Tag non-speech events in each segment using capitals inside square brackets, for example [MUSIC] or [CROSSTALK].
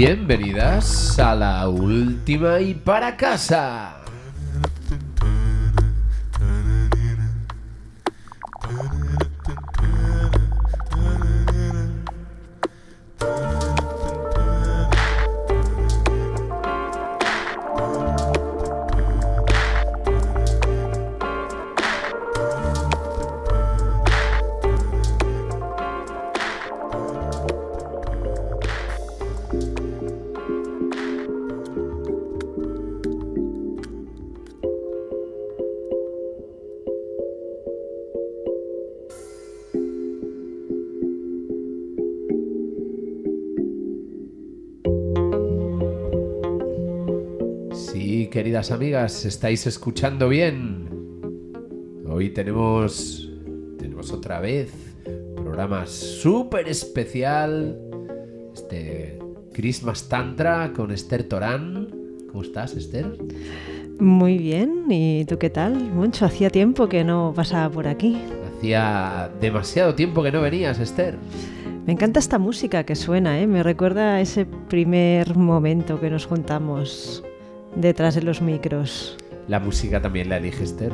Bienvenidas a la última y para casa. Amigas, ¿estáis escuchando bien? Hoy tenemos, tenemos otra vez programa súper especial. Este Christmas Tantra con Esther Torán. ¿Cómo estás, Esther? Muy bien, ¿y tú qué tal? Mucho, hacía tiempo que no pasaba por aquí. Hacía demasiado tiempo que no venías, Esther. Me encanta esta música que suena, ¿eh? me recuerda a ese primer momento que nos juntamos detrás de los micros. La música también la elige Esther.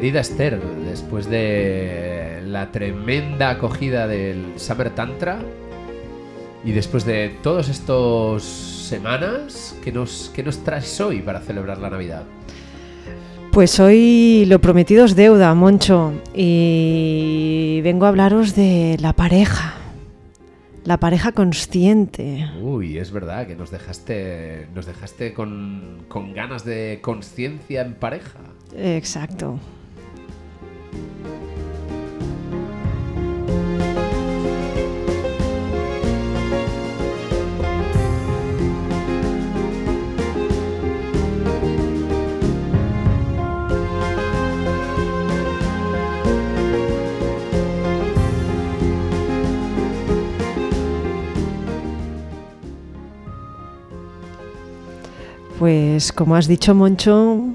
Querida Esther, después de la tremenda acogida del Summer Tantra y después de todos estos semanas, ¿qué nos, qué nos traes hoy para celebrar la Navidad? Pues hoy lo prometido es deuda, Moncho, y vengo a hablaros de la pareja. La pareja consciente. Uy, es verdad que nos dejaste, nos dejaste con, con ganas de conciencia en pareja. Exacto. Pues como has dicho, Moncho,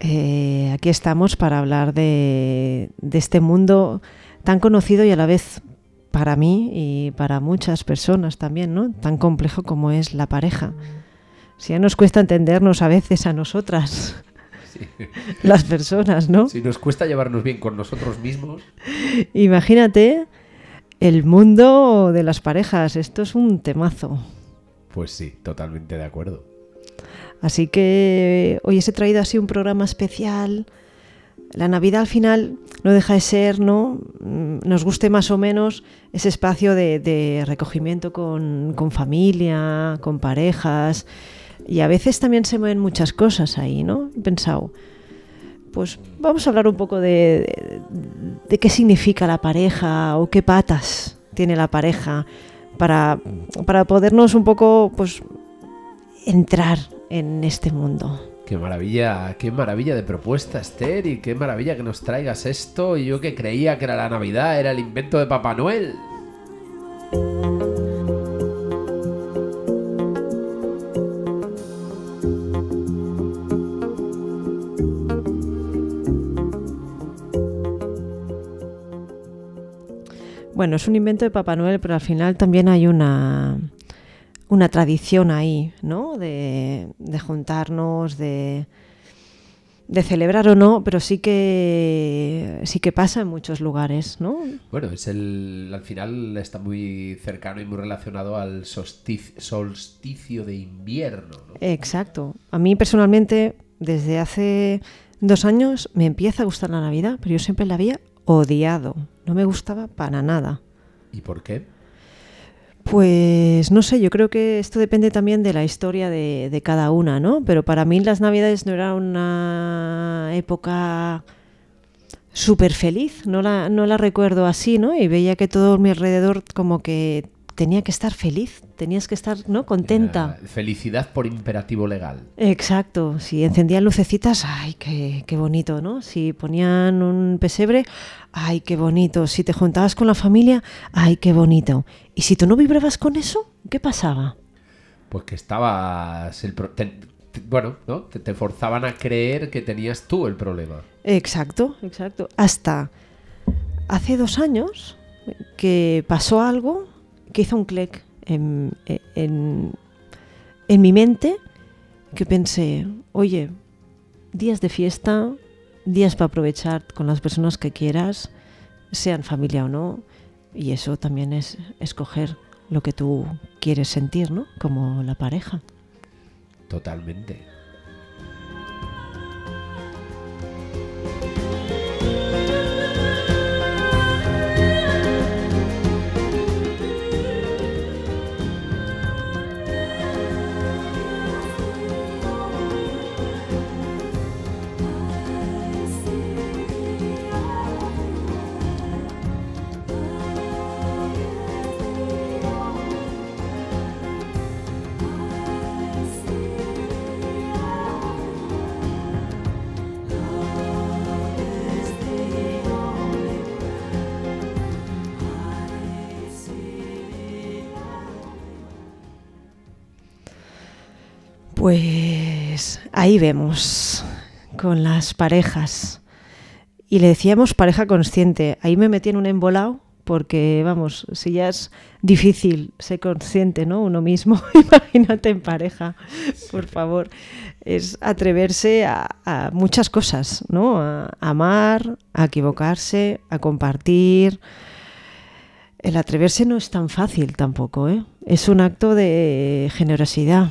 eh, aquí estamos para hablar de, de, este mundo tan conocido y a la vez para mí y para muchas personas también, ¿no? Tan complejo como es la pareja. Si ya nos cuesta entendernos a veces a nosotras, sí. [LAUGHS] las personas, ¿no? Si nos cuesta llevarnos bien con nosotros mismos. Imagínate el mundo de las parejas. Esto es un temazo. Pues sí, totalmente de acuerdo. Así que hoy he traído así un programa especial. La Navidad al final no deja de ser, ¿no? Nos guste más o menos ese espacio de, recogimiento con, familia, con parejas. Y a veces también se mueven muchas cosas ahí, ¿no? He pensado, pues vamos a hablar un poco de, de, de qué significa la pareja o qué patas tiene la pareja para, para podernos un poco, pues, entrar en este mundo. Qué maravilla, qué maravilla de propuesta, Esther, y qué maravilla que nos traigas esto. Y yo que creía que era la Navidad, era el invento de Papá Noel. Bueno, es un invento de Papá Noel, pero al final también hay una, una tradición ahí, ¿no? De, de juntarnos, de, de, celebrar o no, pero sí que sí que pasa en muchos lugares, ¿no? Bueno, es el al final está muy cercano y muy relacionado al solsticio, solsticio de invierno. ¿no? Exacto. A mí personalmente, desde hace dos años, me empieza a gustar la Navidad, pero yo siempre la había odiado. No me gustaba para nada. ¿Y por qué? Pues no sé, yo creo que esto depende también de la historia de, de cada una, ¿no? Pero para mí las Navidades no era una época súper feliz, no la, no la recuerdo así, ¿no? Y veía que todo mi alrededor como que tenía que estar feliz, tenías que estar, ¿no? Contenta. Eh, felicidad por imperativo legal. Exacto, si encendían lucecitas, ay, qué, qué bonito, ¿no? Si ponían un pesebre, ay, qué bonito. Si te juntabas con la familia, ay, qué bonito. Y si tú no vibrabas con eso, ¿qué pasaba? Pues que estabas... El pro- te- te- bueno, ¿no? Te, te forzaban a creer que tenías tú el problema. Exacto, exacto. Hasta hace dos años que pasó algo que hizo un clic en, en- en mi mente que pensé, oye, días de fiesta, días para aprovechar con las personas que quieras, sean familia o no, y eso también es escoger lo que tú quieres sentir, ¿no? Como la pareja. Totalmente. Ahí vemos con las parejas. Y le decíamos pareja consciente. Ahí me metí en un embolado porque, vamos, si ya es difícil ser consciente, ¿no? Uno mismo, [LAUGHS] imagínate en pareja, por favor. Es atreverse a, a muchas cosas, ¿no? A amar, a equivocarse, a compartir. El atreverse no es tan fácil tampoco, ¿eh? Es un acto de generosidad.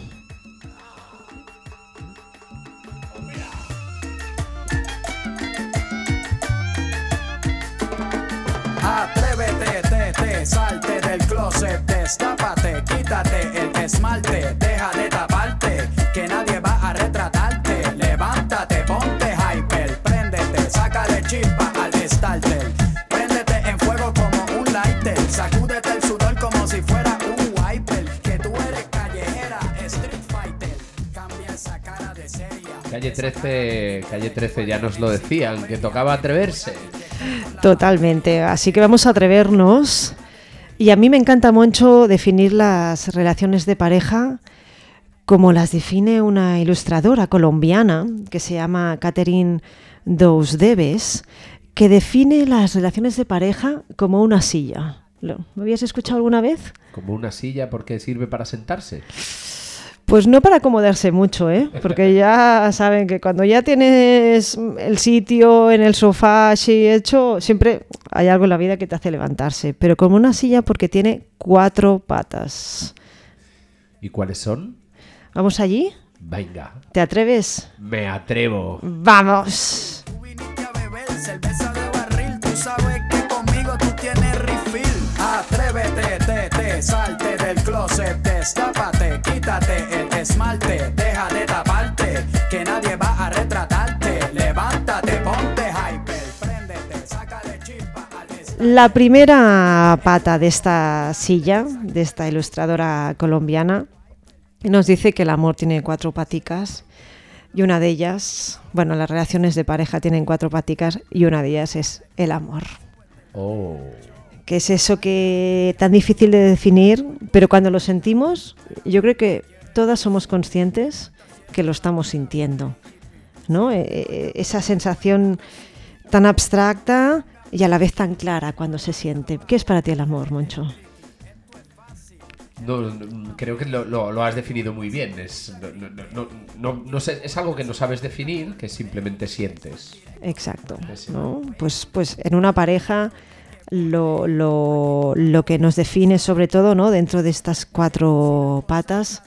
Te, te, salte del closet, destápate, quítate el esmalte, deja de taparte, que nadie va a retratarte. Levántate, ponte hyper, préndete, sácale chispa al starter. Préndete en fuego como un lighter, sacúdete el sudor como si fuera un wiper. Que tú eres callejera, street fighter, cambia esa cara de seria. Calle 13, calle 13 ya nos lo decían, que tocaba atreverse. Totalmente. Así que vamos a atrevernos. Y a mí me encanta, Moncho, definir las relaciones de pareja como las define una ilustradora colombiana que se llama Catherine Dos Debes, que define las relaciones de pareja como una silla. ¿Lo ¿lo habías escuchado alguna vez? Como una silla porque sirve para sentarse. Pues no para acomodarse mucho, ¿eh? Porque ya saben que cuando ya tienes el sitio en el sofá así hecho, siempre hay algo en la vida que te hace levantarse. Pero como una silla porque tiene cuatro patas. ¿Y cuáles son? ¿Vamos allí? Venga, ¿Te atreves? me atrevo. ¡Vamos! Tú viniste a beber cerveza de barril, tú sabes que conmigo tú tienes refill. Atrévete, te, te, salte del closet, destápate, quítate el esmalte, deja de taparte, que nadie va a retratarte. Levántate, ponte hyper, préndete, sácale chispa al es- La primera pata de esta silla, de esta ilustradora colombiana, nos dice que el amor tiene cuatro paticas y una de ellas, bueno, las relaciones de pareja tienen cuatro paticas y una de ellas es el amor. Oh. Que es eso que tan difícil de definir, pero cuando lo sentimos, yo creo que todas somos conscientes que lo estamos sintiendo, ¿no? Eh, eh, esa sensación tan abstracta y a la vez tan clara cuando se siente. ¿Qué es para ti el amor, Moncho? No, creo que lo, lo- lo has definido muy bien. Es, no, no- no- es algo que no sabes definir, que simplemente sientes. Exacto. Pues, pues en una pareja lo, lo- lo que nos define sobre todo ¿no? dentro de estas cuatro patas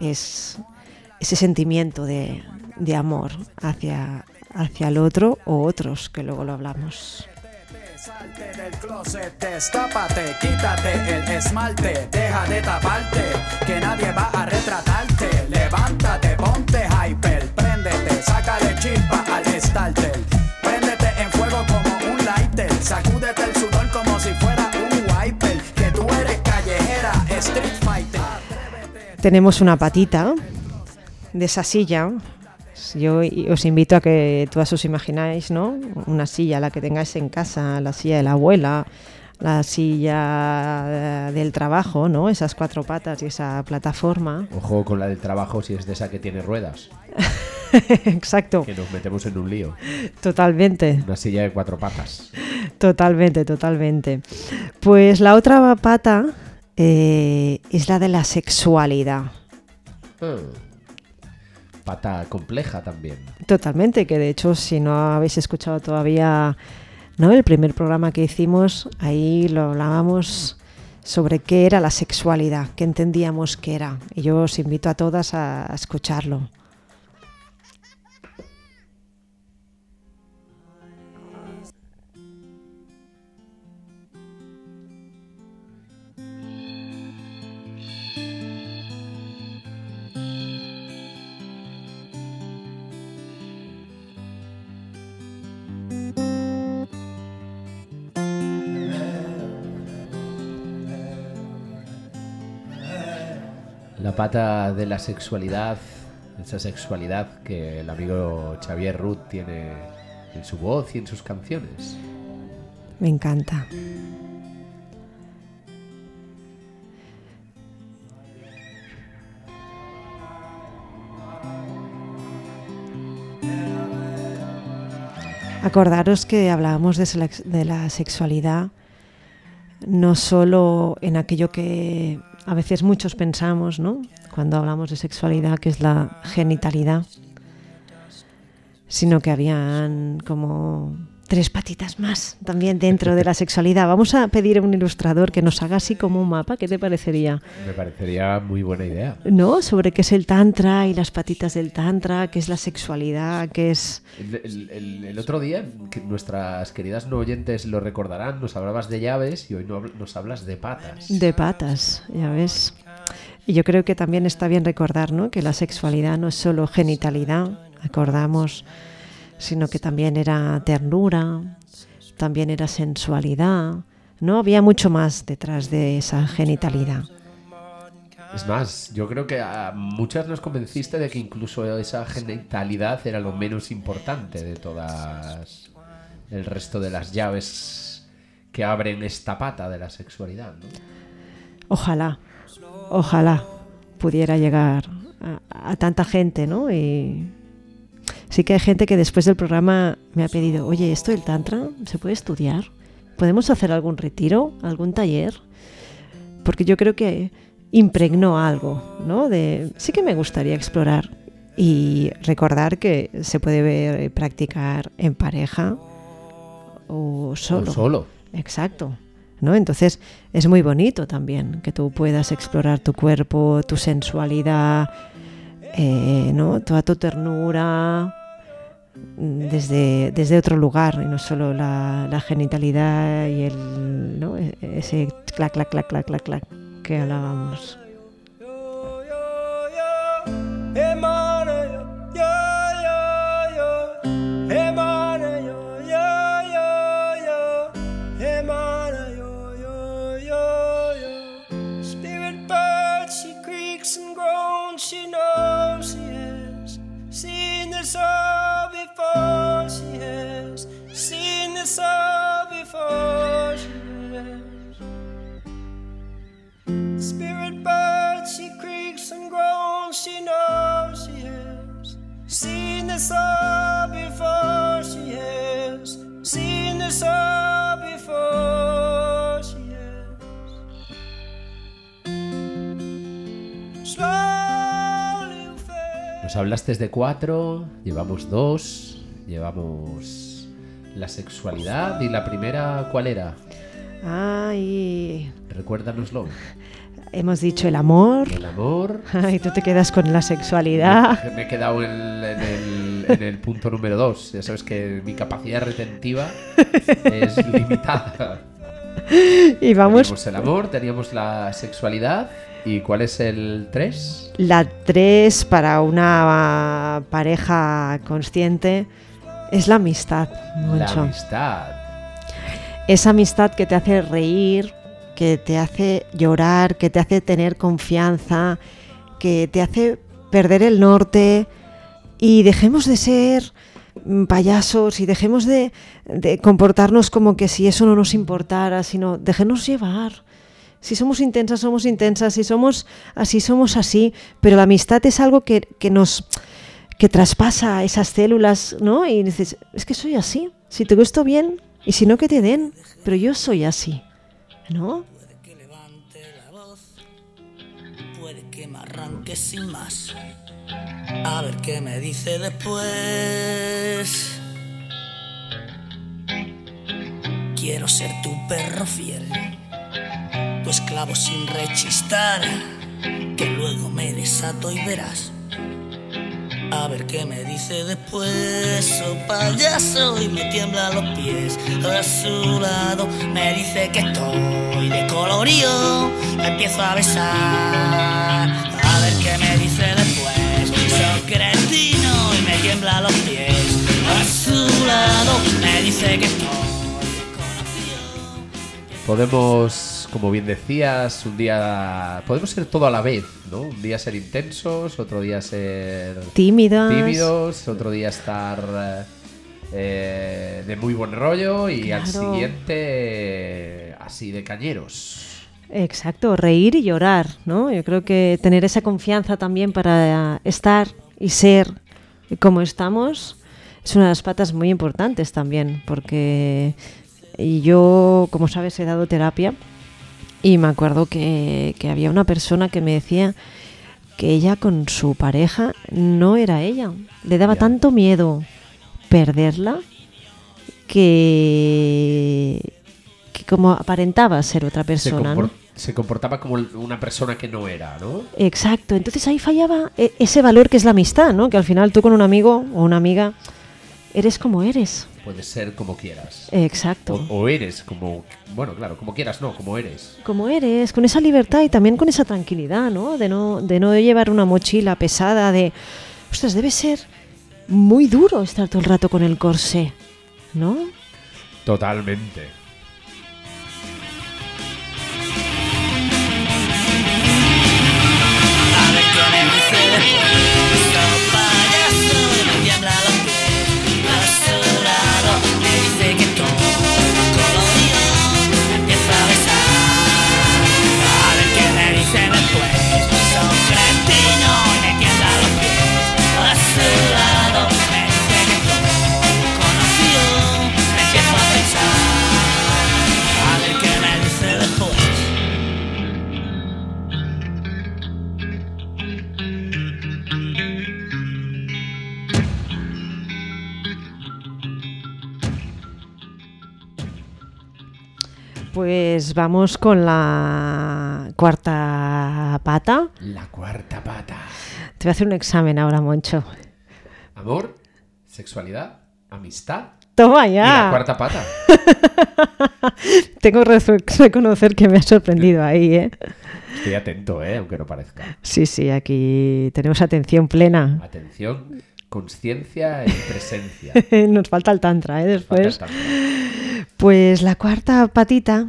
es ese sentimiento de, de amor hacia, hacia el otro o otros, que luego lo hablamos. Salte del closet, destápate, quítate el esmalte, deja de taparte, que nadie va a retratarte. Levántate, ponte hyper, préndete, sácale chispa al starter. Tenemos una patita de esa silla. Yo os invito a que todas os imagináis, ¿no? Una silla, la que tengáis en casa, la silla de la abuela, la silla eh, del trabajo, ¿no? Esas cuatro patas y esa plataforma. Ojo con la del trabajo si es de esa que tiene ruedas, [LAUGHS] Exacto, que nos metemos en un lío. totalmente. Una silla de cuatro patas. Totalmente, totalmente. Pues la otra pata eh, es la de la sexualidad. Hmm. Pata compleja también. Totalmente, que de hecho si no habéis escuchado todavía ¿no? el primer programa que hicimos, ahí lo hablábamos sobre qué era la sexualidad, qué entendíamos que era. Y yo os invito a todas a, a escucharlo. La pata de la sexualidad, esa sexualidad que el amigo Xavier Ruth tiene en su voz y en sus canciones. Me encanta. Acordaros que hablábamos de, la sexualidad no solo en aquello que a veces muchos pensamos, ¿no? Cuando hablamos de sexualidad, que es la genitalidad, sino que habían como tres patitas más también dentro de la sexualidad. Vamos a pedir a un ilustrador que nos haga así como un mapa, ¿qué te parecería? Me parecería muy buena idea. ¿No? Sobre qué es el tantra y las patitas del tantra, qué es la sexualidad, qué es... El, el- el- el otro día, que nuestras queridas no oyentes lo recordarán, nos hablabas de llaves y hoy no nos hablas de patas. De patas, ya ves. Y yo creo que también está bien recordar ¿no? que la sexualidad no es solo genitalidad, acordamos, sino que también era ternura, también era sensualidad, ¿no? Había mucho más detrás de esa genitalidad. Es más, yo creo que a muchas nos convenciste de que incluso esa genitalidad era lo menos importante de todas el resto de las llaves que abren esta pata de la sexualidad. ¿no? Ojalá, ojalá pudiera llegar a, a tanta gente, ¿no? Y sí que hay gente que después del programa me ha pedido, oye, ¿esto del Tantra se puede estudiar? ¿Podemos hacer algún retiro, algún taller? Porque yo creo que impregnó algo, ¿no? De, sí que me gustaría explorar y recordar que se puede ver, eh, practicar en pareja o solo. O solo. Exacto. ¿no? Entonces es muy bonito también que tú puedas explorar tu cuerpo, tu sensualidad, eh, ¿no? toda tu ternura mm, desde, desde otro lugar y no solo la, la genitalidad y el, ¿no? E- ese clac, clac, clac, clac, clac, clac que hablábamos. Seen this all before, she has seen this all before, she has. Slowly you fade. Nos hablaste de cuatro, llevamos dos, llevamos la sexualidad y la primera, ¿cuál era? Ay, Recuérdanoslo. hemos dicho el amor. El amor. Y tú te quedas con la sexualidad. Me he quedado en, en el, en el punto número dos. Ya sabes que mi capacidad retentiva es [LAUGHS] limitada. Y vamos, Teníamos el amor, teníamos la sexualidad. ¿Y cuál es el 3? la 3 para una pareja consciente es la amistad, La amistad. Esa amistad que te hace reír, que te hace llorar, que te hace tener confianza, que te hace perder el norte y dejemos de ser mm, payasos y dejemos de, comportarnos como que si eso no nos importara, sino déjenos llevar. Si somos intensas, somos intensas, si somos así, somos así, pero la amistad es algo que, que nos que traspasa esas células, ¿no? Y dices, es que soy así, si te gusto bien, y si no que te den, pero yo soy así, ¿no? Puede que levante la voz, puede que me arranque sin más. A ver qué me dice después. Quiero ser tu perro fiel, tu esclavo sin rechistar, que luego me desato y verás. A ver qué me dice después, oh payaso, y me tiembla los pies. A su lado me dice que estoy de colorío, me empiezo a besar. A ver qué me dice después, soy cretino y me tiembla los pies. A su lado me dice que estoy desconocido. Podemos, como bien decías, un día. Podemos ser todo a la vez, ¿no? Un día ser intensos, otro día ser Tímidas. tímidos, otro día estar eh, eh, de muy buen rollo y al siguiente eh, así de cañeros. Exacto, reír y llorar, ¿no? Yo creo que tener esa confianza también para estar y ser como estamos es una de las patas muy importantes también, porque yo, como sabes, he dado terapia y me acuerdo que, que había una persona que me decía que ella con su pareja no era ella, le daba tanto miedo perderla que como aparentaba ser otra Se, persona. se comportaba como una persona que no era, ¿no? Exacto, entonces ahí fallaba e- ese valor que es la amistad, ¿no? Que al final tú con un amigo o una amiga eres como eres. Puedes ser como quieras. Exacto. O, o eres como. Bueno, claro, como quieras, no, como eres. Como eres, con esa libertad y también con esa tranquilidad, ¿no? De no, de no llevar una mochila pesada de. Ostras, debe ser muy duro estar todo el rato con el corsé, ¿no? Totalmente. Pues vamos con la cuarta pata. La cuarta pata. Te voy a hacer un examen ahora, Moncho. Amor, sexualidad, amistad Toma y ya. la cuarta pata. [LAUGHS] Tengo que re- reconocer que me ha sorprendido ahí, ¿eh? Estoy atento, ¿eh? aunque no parezca. Sí, sí, aquí tenemos atención plena. Atención, conciencia y presencia. [LAUGHS] Nos falta el tantra, ¿eh? Después. Pues la cuarta patita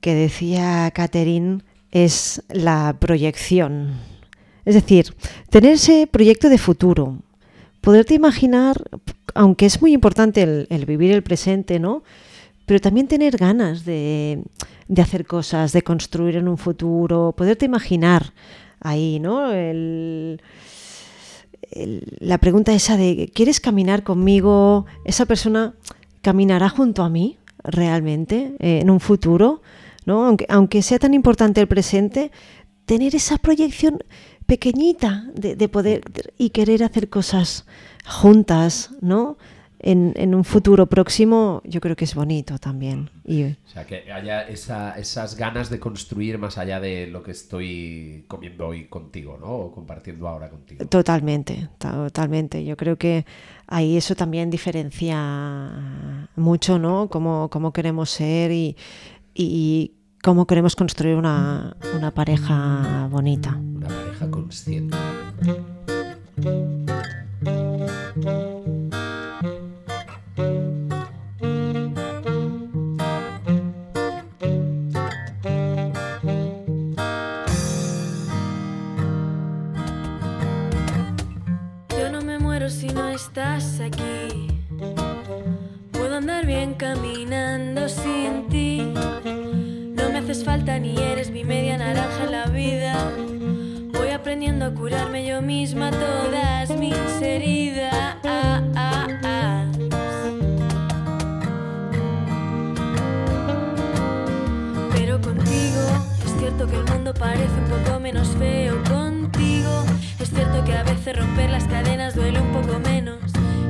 que decía Catherine es la proyección. Es decir, tener ese proyecto de futuro. Poderte imaginar, aunque es muy importante el, el vivir el presente, ¿no? Pero también tener ganas de, de hacer cosas, de construir en un futuro, poderte imaginar ahí, ¿no? El- la pregunta esa de, ¿quieres caminar conmigo? Esa persona caminará junto a mí realmente eh, en un futuro, ¿no? Aunque, aunque sea tan importante el presente, tener esa proyección pequeñita de, de poder y querer hacer cosas juntas, ¿no? En, en un futuro próximo, yo creo que es bonito también. Y O sea, que haya esa- esas ganas de construir más allá de lo que estoy comiendo hoy contigo, ¿no? O compartiendo ahora contigo. totalmente, totalmente. Yo creo que ahí eso también diferencia mucho, ¿no? Cómo, cómo queremos ser y, y cómo queremos construir una, una pareja bonita. Una pareja consciente. Si no estás aquí. Puedo andar bien caminando sin ti. No me haces falta ni eres mi media naranja en la vida. Voy aprendiendo a curarme yo misma todas mis heridas. Pero contigo es cierto que el mundo parece un poco menos feo. Es cierto que a veces romper las cadenas duele un poco menos.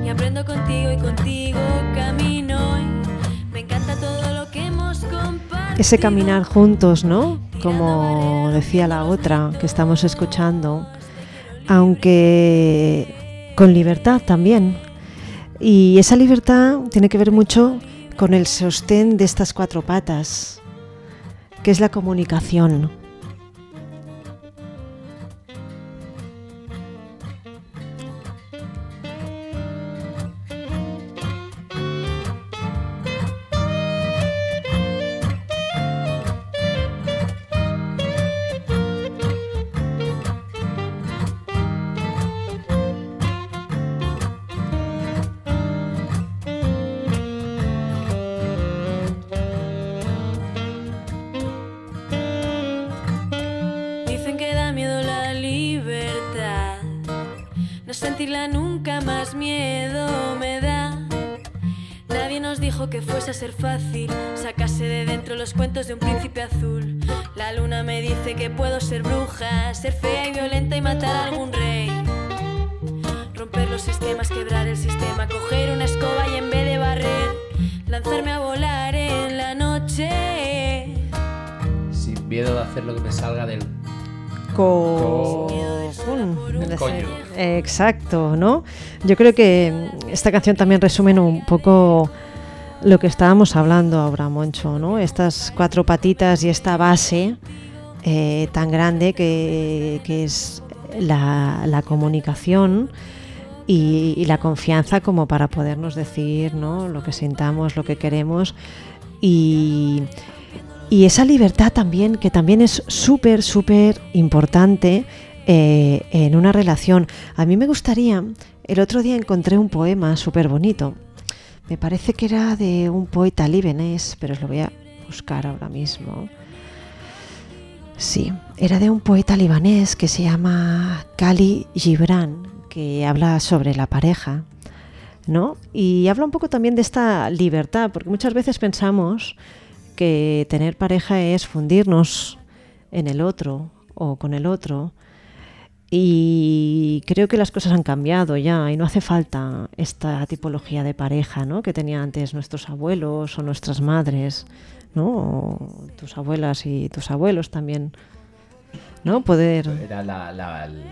Y aprendo contigo y contigo camino. Y me encanta todo lo que hemos compartido. Ese caminar juntos, ¿no? Como decía la otra que estamos escuchando, aunque con libertad también. Y esa libertad tiene que ver mucho con el sostén de estas cuatro patas, que es la comunicación. Fuese a ser fácil sacarse de dentro los cuentos de un príncipe azul. La luna me dice que puedo ser bruja, ser fea y violenta y matar a algún rey. Romper los esquemas, quebrar el sistema, coger una escoba y en vez de barrer, lanzarme a volar en la noche. Sin miedo de hacer lo que me salga del... Co- Del coño. Exacto, ¿no? Yo creo que esta canción también resume un poco lo que estábamos hablando ahora, Moncho, ¿no? Estas cuatro patitas y esta base eh, tan grande que, es la, comunicación y, y la confianza como para podernos decir ¿no? lo que sintamos, lo que queremos y, y esa libertad también, que también es súper, súper importante eh, en una relación. A mí me gustaría, el otro día encontré un poema súper bonito. Me parece que era de un poeta libanés, pero os lo voy a buscar ahora mismo. Sí, era de un poeta libanés que se llama Kali Gibran, que habla sobre la pareja, ¿no? Y habla un poco también de esta libertad, porque muchas veces pensamos que tener pareja es fundirnos en el otro o con el otro. Y creo que las cosas han cambiado ya y no hace falta esta tipología de pareja ¿no? que tenían antes nuestros abuelos o nuestras madres, ¿no? o tus abuelas y tus abuelos también. ¿no? Poder. Era la, la- el,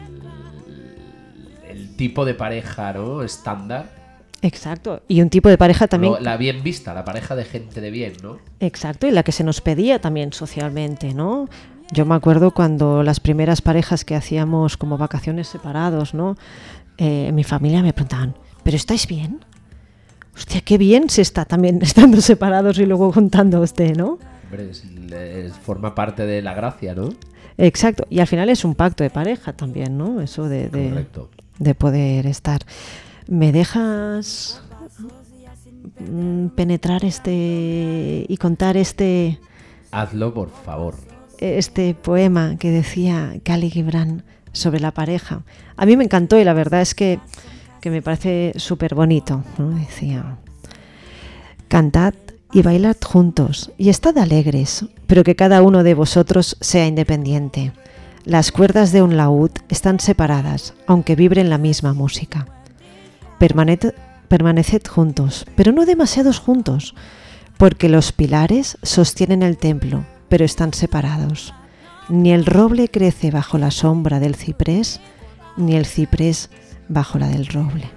el tipo de pareja, ¿no? Estándar. Exacto. Y un tipo de pareja también. La bien vista, la pareja de gente de bien, ¿no? Exacto, y la que se nos pedía también socialmente, ¿no? Yo me acuerdo cuando las primeras parejas que hacíamos como vacaciones separados, ¿no? Eh, mi familia me preguntaban, ¿pero estáis bien? Hostia, qué bien se está también [LAUGHS] estando separados y luego contando usted, ¿no? Hombre, es- es- forma parte de la gracia, ¿no? Exacto, y al final es un pacto de pareja también, ¿no? Eso de, de poder estar. ¿Me dejas mm, penetrar este y contar este... Hazlo, por favor. Este poema que decía Cali Gibran sobre la pareja. A mí me encantó y la verdad es que, que me parece súper bonito. Decía, cantad y bailad juntos y estad alegres, pero que cada uno de vosotros sea independiente. Las cuerdas de un laúd están separadas, aunque vibren la misma música. Permaned, permaneced juntos, pero no demasiados juntos, porque los pilares sostienen el templo, pero están separados. Ni el roble crece bajo la sombra del ciprés, ni el ciprés bajo la del roble.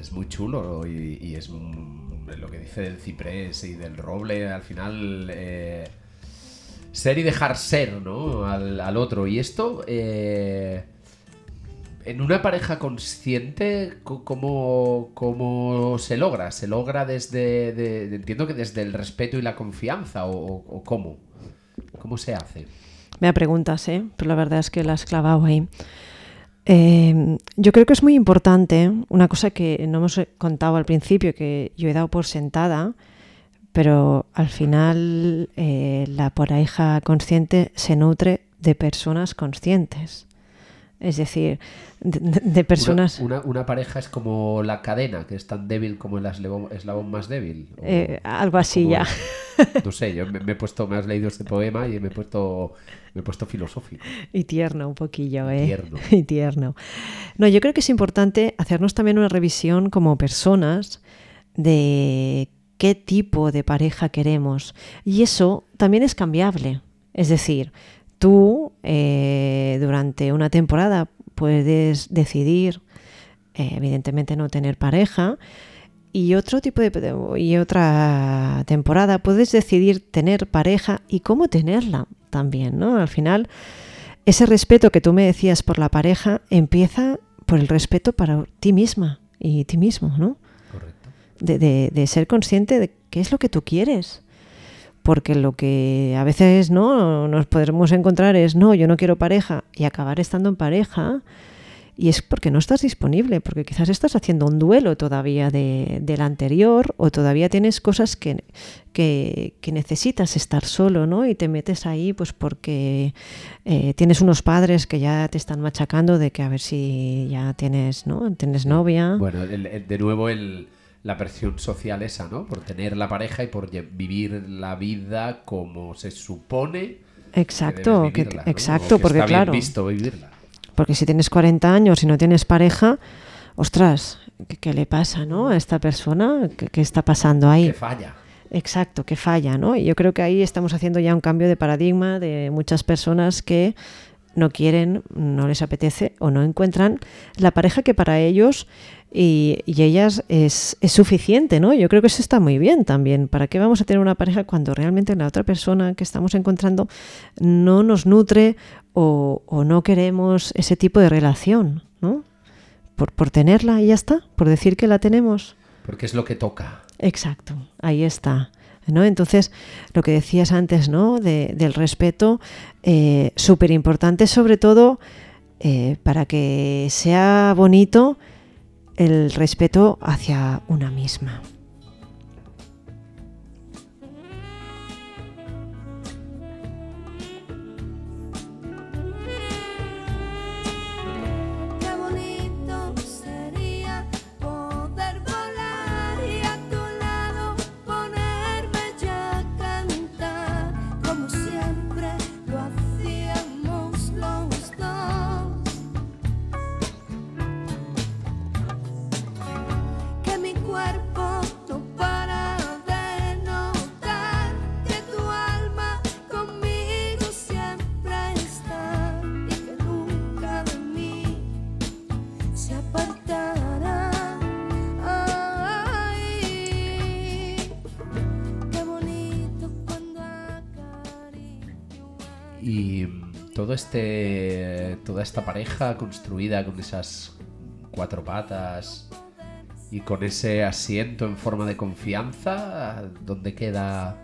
Es, muy chulo y, es lo que dice del ciprés y del roble. Al final, eh, ser y dejar ser, ¿no? Al, otro. Y esto, eh, en una pareja consciente, co- ¿cómo, cómo se logra? ¿Se logra desde, de- de- entiendo que desde el respeto y la confianza o- o cómo? ¿Cómo se hace? Me preguntas, ¿eh? Pero la verdad es que la has clavado ahí. Eh, yo creo que es muy importante, una cosa que no hemos contado al principio, que yo he dado por sentada, pero al final eh, la pareja consciente se nutre de personas conscientes. Es decir, de, de- de Una- personas... Una, una pareja es como la cadena, que es tan débil como el eslabón, más débil. o- eh, algo así ya. No sé, yo me, me he puesto, me has leído este poema y me he puesto, me he puesto filosófico. Y tierno un poquillo, Y ¿eh? tierno. [LAUGHS] Y tierno. No, yo creo que es importante hacernos también una revisión como personas de qué tipo de pareja queremos. Y eso también es cambiable. Es decir, tú eh, durante una temporada puedes decidir, eh, evidentemente, no tener pareja. Y otro tipo de y otra temporada puedes decidir tener pareja y cómo tenerla también, ¿no? Al final ese respeto que tú me decías por la pareja empieza por el respeto para ti misma y ti mismo, ¿no? Correcto. De, de- de ser consciente de qué es lo que tú quieres. Porque lo que a veces no nos podremos encontrar es no, yo no quiero pareja y acabar estando en pareja. Y es porque no estás disponible, porque quizás estás haciendo un duelo todavía de, del anterior o todavía tienes cosas que, que, que necesitas estar solo, ¿no? Y te metes ahí pues porque eh, tienes unos padres que ya te están machacando de que a ver si ya tienes, ¿no? Tienes novia. Bueno, el- el- de nuevo el, la presión social esa, ¿no? Por tener la pareja y por vivir la vida como se supone. Exacto, que- vivirla, ¿no? exacto, O que porque está bien claro, visto vivirla. porque si tienes 40 años y no tienes pareja, ostras, ¿qué, qué le pasa, ¿no? A esta persona, ¿qué, qué está pasando ahí? Que falla. Exacto, que falla, ¿no? Y yo creo que ahí estamos haciendo ya un cambio de paradigma de muchas personas que no quieren, no les apetece o no encuentran la pareja que para ellos y, y ellas es, es suficiente, ¿no? Yo creo que eso está muy bien también. ¿Para qué vamos a tener una pareja cuando realmente la otra persona que estamos encontrando no nos nutre o, o no queremos ese tipo de relación, ¿no? Por, por tenerla y ya está, por decir que la tenemos. Porque es lo que toca. Exacto, ahí está. ¿no? Entonces, lo que decías antes, ¿no? De- del respeto, súper importante, sobre todo eh, para que sea bonito el respeto hacia una misma. Este, toda esta pareja construida con esas cuatro patas y con ese asiento en forma de confianza, ¿dónde queda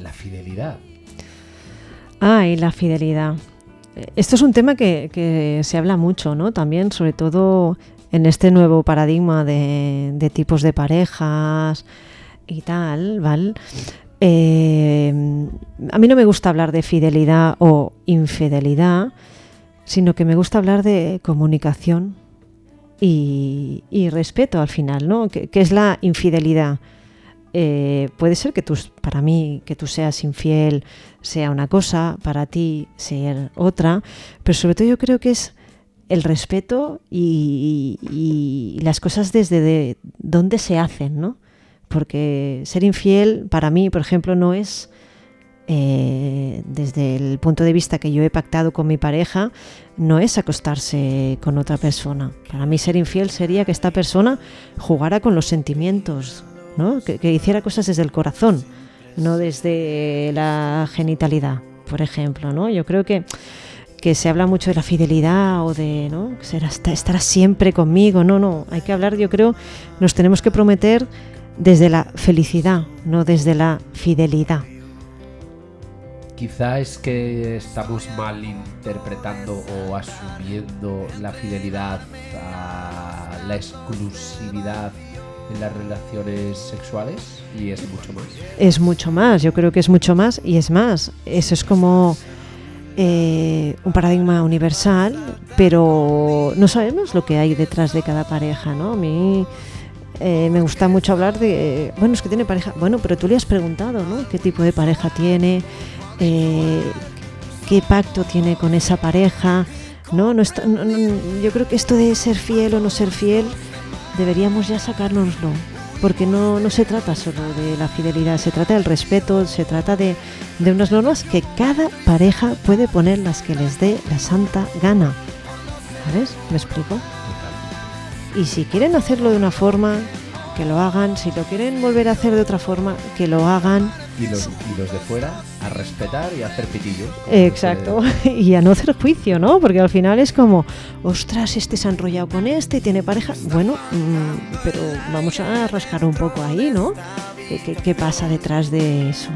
la fidelidad? Ay, la fidelidad. Esto es un tema que, que se habla mucho, ¿no? También, sobre todo en este nuevo paradigma de, de tipos de parejas y tal, ¿vale? Eh, a mí no me gusta hablar de fidelidad o infidelidad, sino que me gusta hablar de comunicación y, respeto al final, ¿no? ¿Qué, es la infidelidad? Eh, puede ser que tú, para mí, que tú seas infiel sea una cosa, para ti ser otra, pero sobre todo yo creo que es el respeto y las cosas desde de dónde se hacen, ¿no? Porque ser infiel para mí, por ejemplo, no es eh, desde el punto de vista que yo he pactado con mi pareja, no es acostarse con otra persona. Para mí ser infiel sería que esta persona jugara con los sentimientos, ¿no? que, hiciera cosas desde el corazón, no desde la genitalidad, por ejemplo. ¿no? Yo creo que, que se habla mucho de la fidelidad o de ¿no? Estará siempre conmigo. No, no, hay que hablar, yo creo, nos tenemos que prometer desde la felicidad, no desde la fidelidad. Quizá es que estamos mal interpretando o asumiendo la fidelidad a la exclusividad en las relaciones sexuales y es mucho más. es mucho más, yo creo que es mucho más y es más, eso es como eh, un paradigma universal, pero no sabemos lo que hay detrás de cada pareja, ¿no? A mí eh, me gusta mucho hablar de, bueno, es que tiene pareja, bueno, pero tú le has preguntado, ¿no? ¿Qué tipo de pareja tiene? Eh, ¿Qué pacto tiene con esa pareja? No, no está, no- yo creo que esto de ser fiel o no ser fiel deberíamos ya sacárnoslo, porque no, no se trata solo de la fidelidad, se trata del respeto, se trata de, de unas normas que cada pareja puede poner las que les dé la santa gana. ¿Sabes? ¿Me explico? Y si quieren hacerlo de una forma, que lo hagan. Si lo quieren volver a hacer de otra forma, que lo hagan. Y los, y los de fuera a respetar y a hacer pitillos. Exacto, [LAUGHS] y a no hacer juicio, ¿no? Porque al final es como, ostras, este se ha enrollado con este tiene pareja. Bueno, mm, pero vamos a rascar un poco ahí, ¿no? ¿Qué, qué- qué pasa detrás de eso?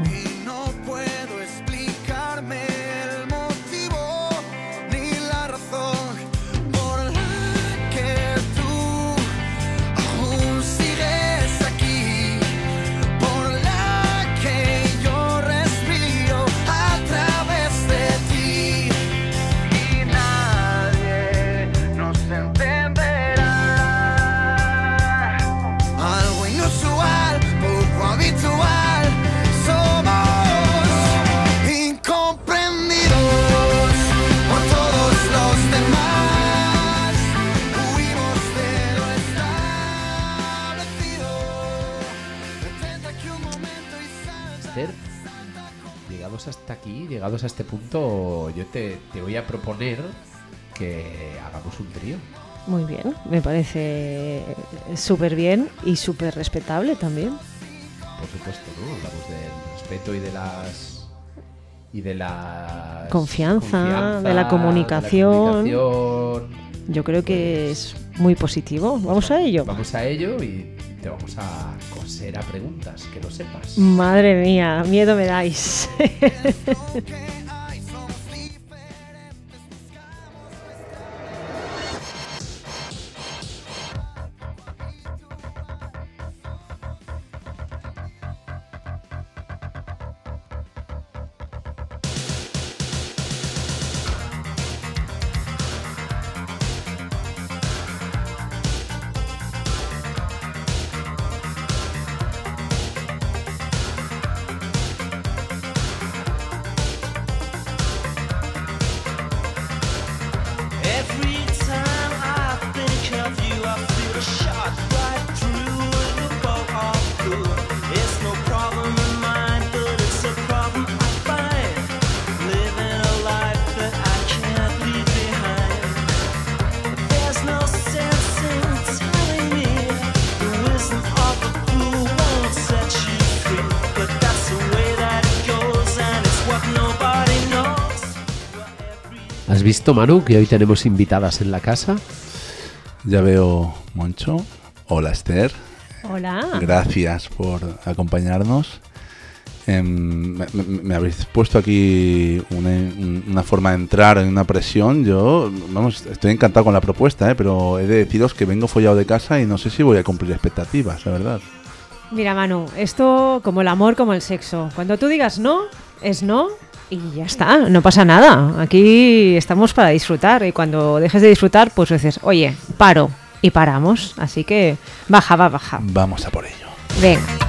Llegados a este punto, yo te, te voy a proponer que hagamos un trío. Muy bien, me parece súper bien y súper respetable también. Por supuesto, ¿no? Hablamos del respeto y de las. y de la. Confianza, de la comunicación. Yo creo que es muy positivo. Vamos a ello. Vamos a ello y te vamos a coser a preguntas, que lo sepas. Madre mía, miedo me dais. [LAUGHS] visto, Manu, que hoy tenemos invitadas en la casa? Ya veo Moncho. Hola Esther. Hola. Gracias por acompañarnos. Em, me, me- me habéis puesto aquí una, un- una forma de entrar en una presión. Yo, vamos, estoy encantado con la propuesta, ¿eh? pero he de deciros que vengo follado de casa y no sé si voy a cumplir expectativas, la verdad. Mira, Manu, esto como el amor, como el sexo. Cuando tú digas no, es no y ya está, no pasa nada. Aquí estamos para disfrutar y cuando dejes de disfrutar, pues dices, oye, paro y paramos. Así que baja, va, baja. Vamos a por ello. Venga.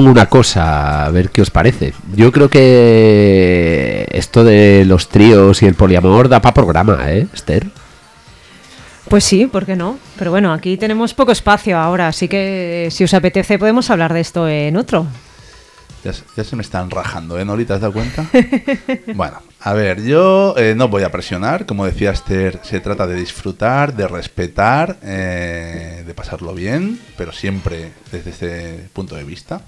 Propongo una cosa, a ver qué os parece. Yo creo que esto de los tríos y el poliamor da para programa, ¿eh, Esther? Pues sí, ¿por qué no? Pero bueno, aquí tenemos poco espacio ahora, así que si os apetece podemos hablar de esto en otro. Ya, se- ya se me están rajando, ¿eh, Noli? ¿Te has dado cuenta? [LAUGHS] bueno, a ver, yo eh, no voy a presionar. Como decía Esther, se trata de disfrutar, de respetar, eh, de pasarlo bien, pero siempre desde ese punto de vista.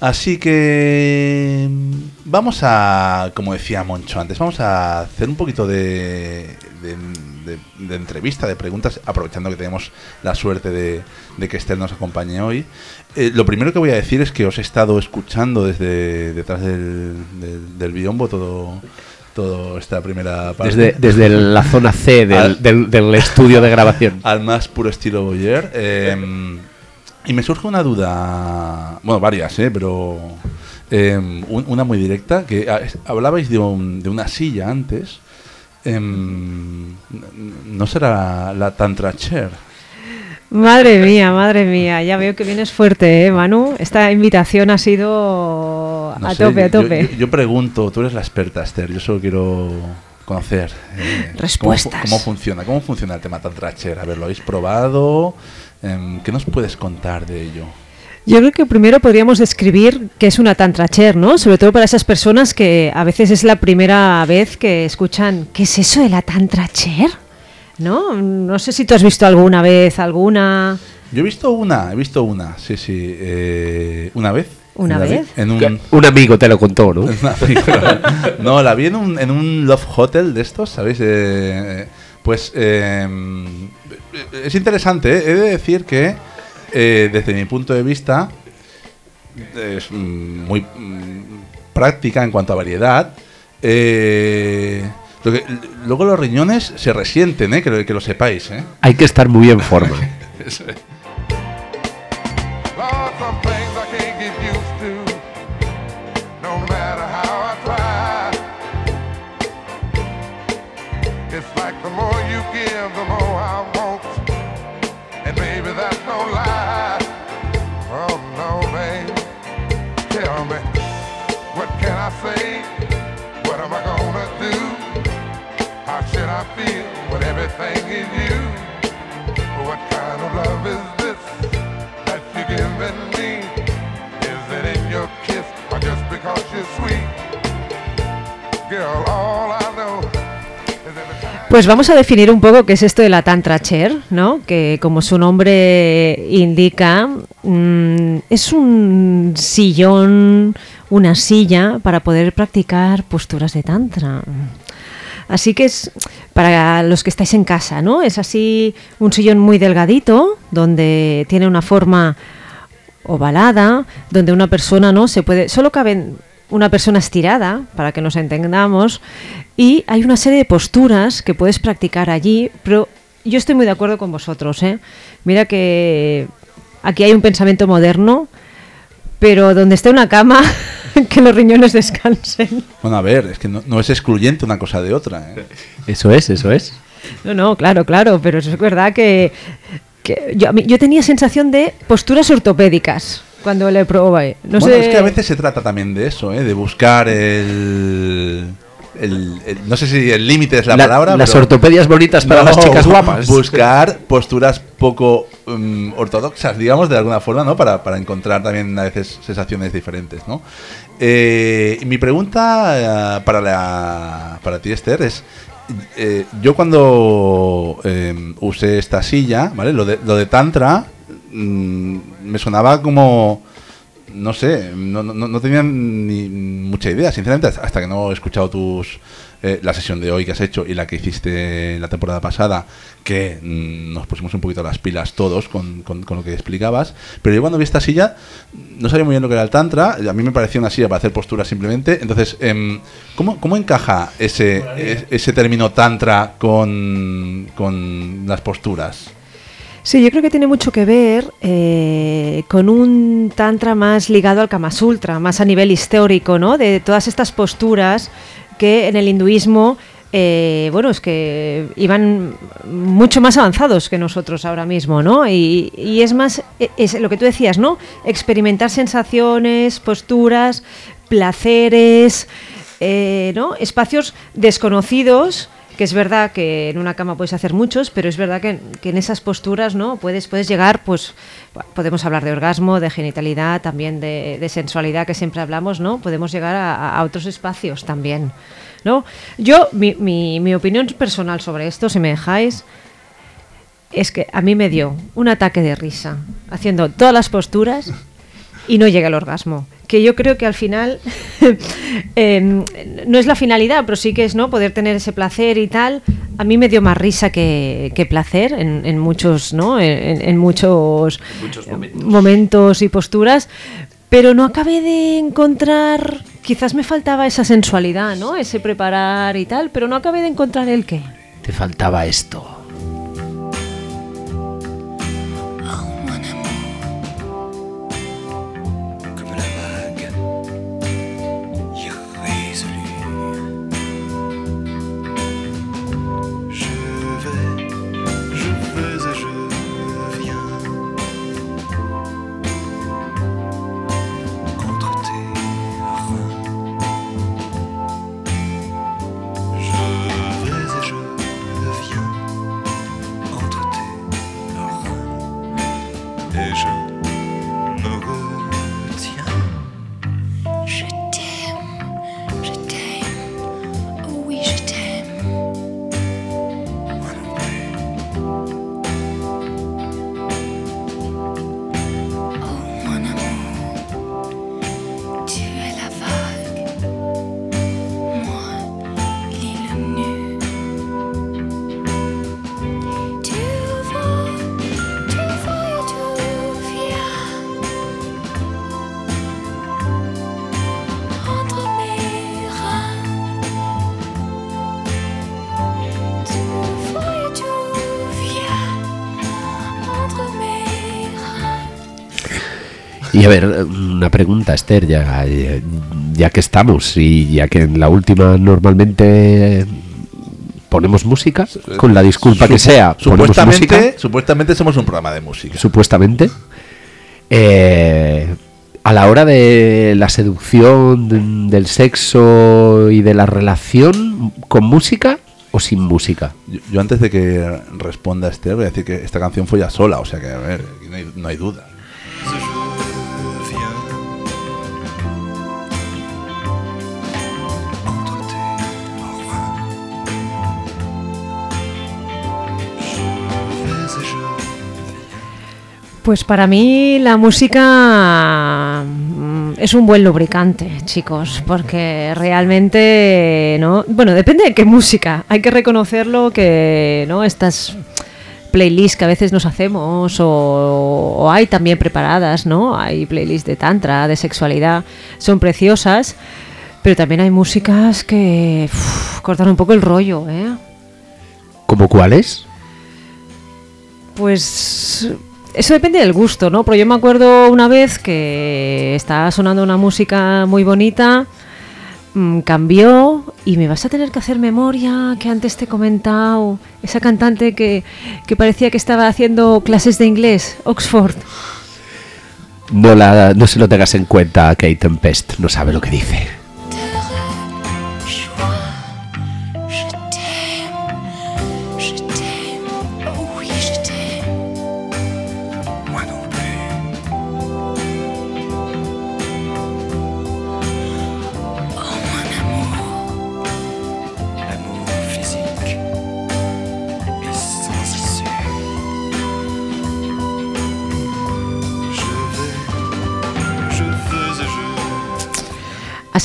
Así que mm, vamos a, como decía Moncho antes, vamos a hacer un poquito de, de, de- entrevista, de preguntas, aprovechando que tenemos la suerte de, de que Esther nos acompañe hoy. Eh, lo primero que voy a decir es que os he estado escuchando desde detrás del, del, del biombo todo, todo esta primera parte. Desde, desde la zona C del, Al- del- del estudio de grabación. [LAUGHS] al más puro estilo Boyer. eh, y me surge una duda, bueno, varias, ¿eh? pero eh, un- una muy directa, que hablabais de, un- de una silla antes. em, ¿No será la Tantra Chair? Madre mía, madre mía, ya veo que vienes fuerte, ¿eh, Manu? Esta invitación ha sido No a sé, tope, a tope. Yo, yo pregunto, tú eres la experta, Esther, yo solo quiero conocer eh, Respuestas. Cómo, funciona, cómo funciona el tema Tantra Chair. A ver, ¿lo habéis probado? Em, ¿Qué nos puedes contar de ello? Yo creo que primero podríamos describir qué es una tantra chair, ¿no? Sobre todo para esas personas que a veces es la primera vez que escuchan, ¿qué es eso de la tantra chair? ¿No? No sé si tú has visto alguna vez alguna... Yo he visto una, he visto una, sí, sí, eh, una vez. ¿Una La vez? En un, Un amigo te lo contó, ¿no? [LAUGHS] [LAUGHS] no, la vi en un, en un Love Hotel de estos, ¿sabéis? Eh, pues eh, es interesante, ¿eh? he de decir que eh, desde mi punto de vista es mm, muy mm, práctica en cuanto a variedad. Eh, lo que- luego los riñones se resienten, ¿eh? que, lo, que lo sepáis. ¿eh? Hay que estar muy en forma. [LAUGHS] Pues vamos a definir un poco qué es esto de la tantra chair, ¿no? Que como su nombre indica, mm, es un sillón, una silla para poder practicar posturas de tantra. Así que es para los que estáis en casa, ¿no? Es así un sillón muy delgadito, donde tiene una forma ovalada, donde una persona no se puede, solo caben una persona estirada, para que nos entendamos, y hay una serie de posturas que puedes practicar allí, pero yo estoy muy de acuerdo con vosotros, ¿eh? Mira que aquí hay un pensamiento moderno, pero donde esté una cama, [LAUGHS] que los riñones descansen. Bueno, a ver, es que no, no es excluyente una cosa de otra. ¿eh? Eso es, eso es. No, no, claro, claro, pero eso es verdad que, que yo, yo tenía sensación de posturas ortopédicas cuando le probé. No bueno, sé, es que a veces se trata también de eso, ¿eh? de buscar el, el- el- no sé si el límite es la, La- palabra. las pero- ortopedias bonitas para No, las chicas guapas. Buscar posturas poco mm, ortodoxas, digamos, de alguna forma, ¿no? Para, para encontrar también a veces sensaciones diferentes, ¿no? Eh, mi pregunta eh, para, la, para ti, Esther, es... eh, yo cuando eh, usé esta silla, ¿vale? Lo de, lo de Tantra mm, me sonaba como no sé, no, no, no tenía ni mucha idea, sinceramente, hasta que no he escuchado tus eh, la sesión de hoy que has hecho y la que hiciste la temporada pasada, que mm, nos pusimos un poquito las pilas todos con, con- con lo que explicabas. Pero yo cuando vi esta silla, no sabía muy bien lo que era el Tantra, a mí me parecía una silla para hacer posturas simplemente. Entonces, em, ¿cómo, ¿cómo encaja ese, ese término Tantra con, con las posturas? Sí, yo creo que tiene mucho que ver eh, con un tantra más ligado al Kama Sutra, más a nivel histórico, ¿no? De todas estas posturas que en el hinduismo, eh, bueno, es que iban mucho más avanzados que nosotros ahora mismo, ¿no? Y, es más, e- es lo que tú decías, ¿no? Experimentar sensaciones, posturas, placeres, eh, ¿no? Espacios desconocidos que es verdad que en una cama puedes hacer muchos, pero es verdad que, en esas posturas no puedes, puedes llegar, pues podemos hablar de orgasmo, de genitalidad, también de, sensualidad que siempre hablamos, ¿no? Podemos llegar a, otros espacios también, ¿no? Yo, mi, mi, opinión personal sobre esto, si me dejáis, es que a mí me dio un ataque de risa haciendo todas las posturas y no llega al orgasmo. Que yo creo que al final [LAUGHS] em, no es la finalidad, pero sí que es no poder tener ese placer y tal. A mí me dio más risa que, que placer en, en muchos, ¿no? En, en muchos, momentos. y posturas. Pero no acabé de encontrar. Quizás me faltaba esa sensualidad, ¿no? Ese preparar y tal, pero no acabé de encontrar el qué. Te faltaba esto. Y a ver, una pregunta, Esther, ya, ya que estamos y ya que en la última normalmente ponemos música, con la disculpa que sea, Supuestamente, música, supuestamente somos un programa de música. supuestamente. Eh, a la hora de la seducción, de- del sexo y de la relación, ¿con música o sin música? Yo, yo antes de que responda Esther, voy a decir que esta canción fue ya sola, o sea que, a ver, no hay, no hay duda. Pues para mí la música mm, es un buen lubricante, chicos, porque realmente, ¿no? Bueno, depende de qué música. Hay que reconocerlo que, ¿no? Estas playlists que a veces nos hacemos o, o hay también preparadas, ¿no? Hay playlists de tantra, de sexualidad, son preciosas, pero también hay músicas que cortan un poco el rollo, ¿eh? ¿Como cuáles? Pues eso depende del gusto, ¿no? Pero yo me acuerdo una vez que estaba sonando una música muy bonita mm, cambió y me vas a tener que hacer memoria que antes te he comentado, esa cantante que, que parecía que estaba haciendo clases de inglés, Oxford. No, la, no se lo tengas en cuenta, Kate Tempest. No sabe lo que dice.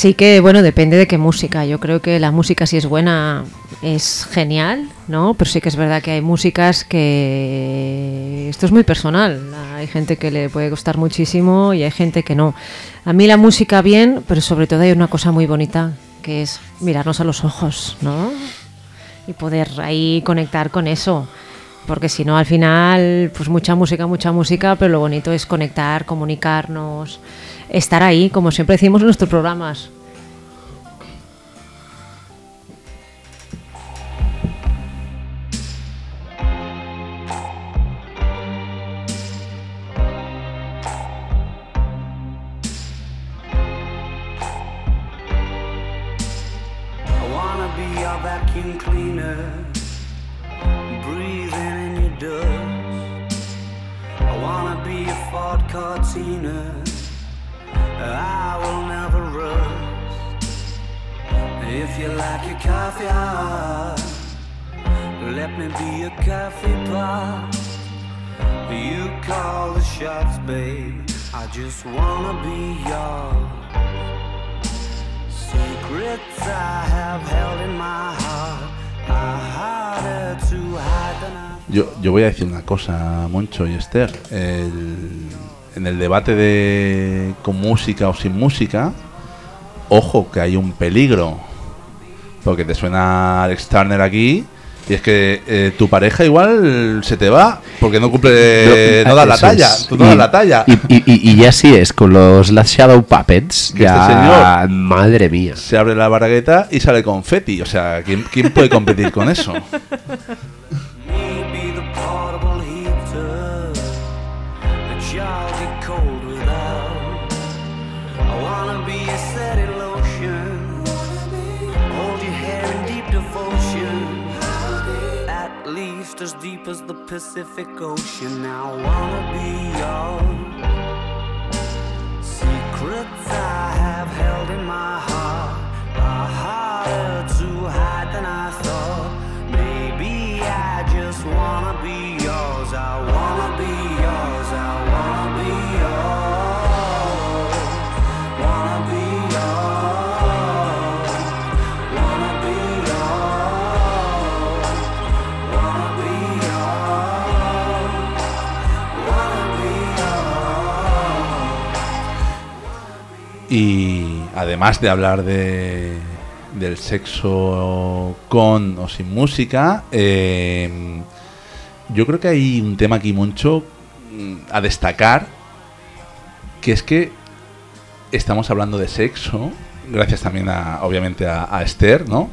Así que bueno, depende de qué música. Yo creo que la música si es buena es genial, ¿no? Pero sí que es verdad que hay músicas que esto es muy personal. Hay gente que le puede gustar muchísimo y hay gente que no. A mí la música bien, pero sobre todo hay una cosa muy bonita que es mirarnos a los ojos, ¿no? Y poder ahí conectar con eso. Porque si no, al final, pues mucha música, mucha música, pero lo bonito es conectar, comunicarnos, estar ahí, como siempre decimos en nuestros programas. I will never rust. If you like your coffee hot, let me be your coffee pot. You call the shots, babe. I just wanna be yours. Secrets I have held in my heart are harder to hide than I. Yo, yo voy a decir una cosa, Moncho y Esther. El- en el debate de con música o sin música, ojo que hay un peligro. Porque te suena Alex Turner aquí. Y es que eh, tu pareja igual se te va porque no cumple, no, da la talla. Tú no das Y- la talla. Y, y- y- y ya sí es, con los Last Shadow Puppets, Que ya, este señor- madre mía. Se abre la baragueta y sale confeti. O sea, ¿quién, quién puede competir con eso? [LAUGHS] deep as the Pacific Ocean. I wanna be yours. Secrets I have held in my heart are harder to hide than I thought. Maybe I just wanna be yours. I wanna Y además de hablar de, del sexo con o sin música, eh, yo creo que hay un tema aquí mucho mm, a destacar, que es que estamos hablando de sexo, gracias también a, obviamente a, Esther, ¿no?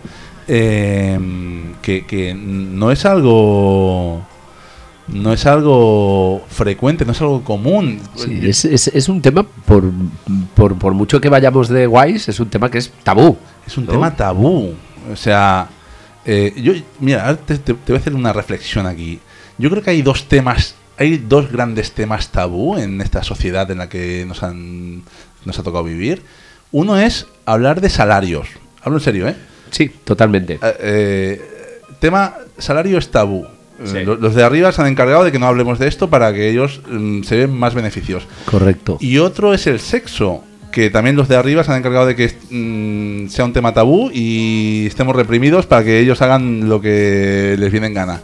Que, que no es algo no es algo frecuente, no es algo común. Sí, es, es- es un tema, por, por, por mucho que vayamos de guays, es un tema que es tabú. Es un ¿no? tema tabú. O sea, eh, yo, mira, te- te voy a hacer una reflexión aquí. Yo creo que hay dos temas, hay dos grandes temas tabú en esta sociedad en la que nos, han, nos ha tocado vivir. Uno es hablar de salarios. Hablo en serio, ¿eh? Sí, totalmente. Eh, eh, tema salario es tabú. Sí. Lo- Los de arriba se han encargado de que no hablemos de esto para que ellos mm, se den más beneficios. Correcto. Y otro es el sexo, que también los de arriba se han encargado de que mm, sea un tema tabú y estemos reprimidos para que ellos hagan lo que les viene en gana.